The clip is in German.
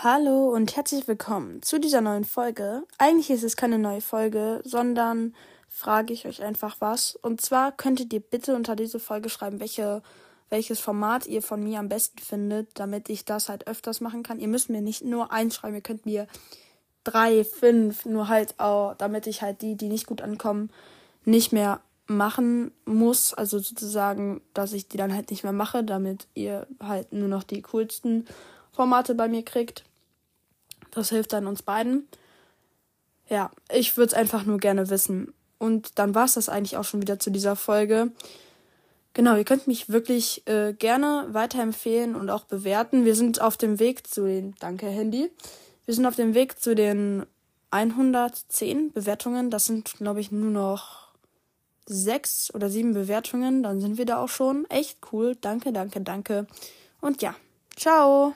Hallo und herzlich willkommen zu dieser neuen Folge. Eigentlich ist es keine neue Folge, sondern frage ich euch einfach was. Und zwar könntet ihr bitte unter diese Folge schreiben, welche, welches Format ihr von mir am besten findet, damit ich das halt öfters machen kann. Ihr müsst mir nicht nur eins schreiben, ihr könnt mir drei, fünf, nur halt auch, damit ich halt die, die nicht gut ankommen, nicht mehr machen muss. Also sozusagen, dass ich die dann halt nicht mehr mache, damit ihr halt nur noch die coolsten Formate bei mir kriegt. Das hilft dann uns beiden. Ja, ich würde es einfach nur gerne wissen. Und dann war es das eigentlich auch schon wieder zu dieser Folge. Genau, ihr könnt mich wirklich äh, gerne weiterempfehlen und auch bewerten. Wir sind auf dem Weg zu den, danke Handy, wir sind auf dem Weg zu den 110 Bewertungen. Das sind, glaube ich, nur noch sechs oder sieben Bewertungen. Dann sind wir da auch schon. Echt cool. Danke, danke, danke. Und ja, ciao.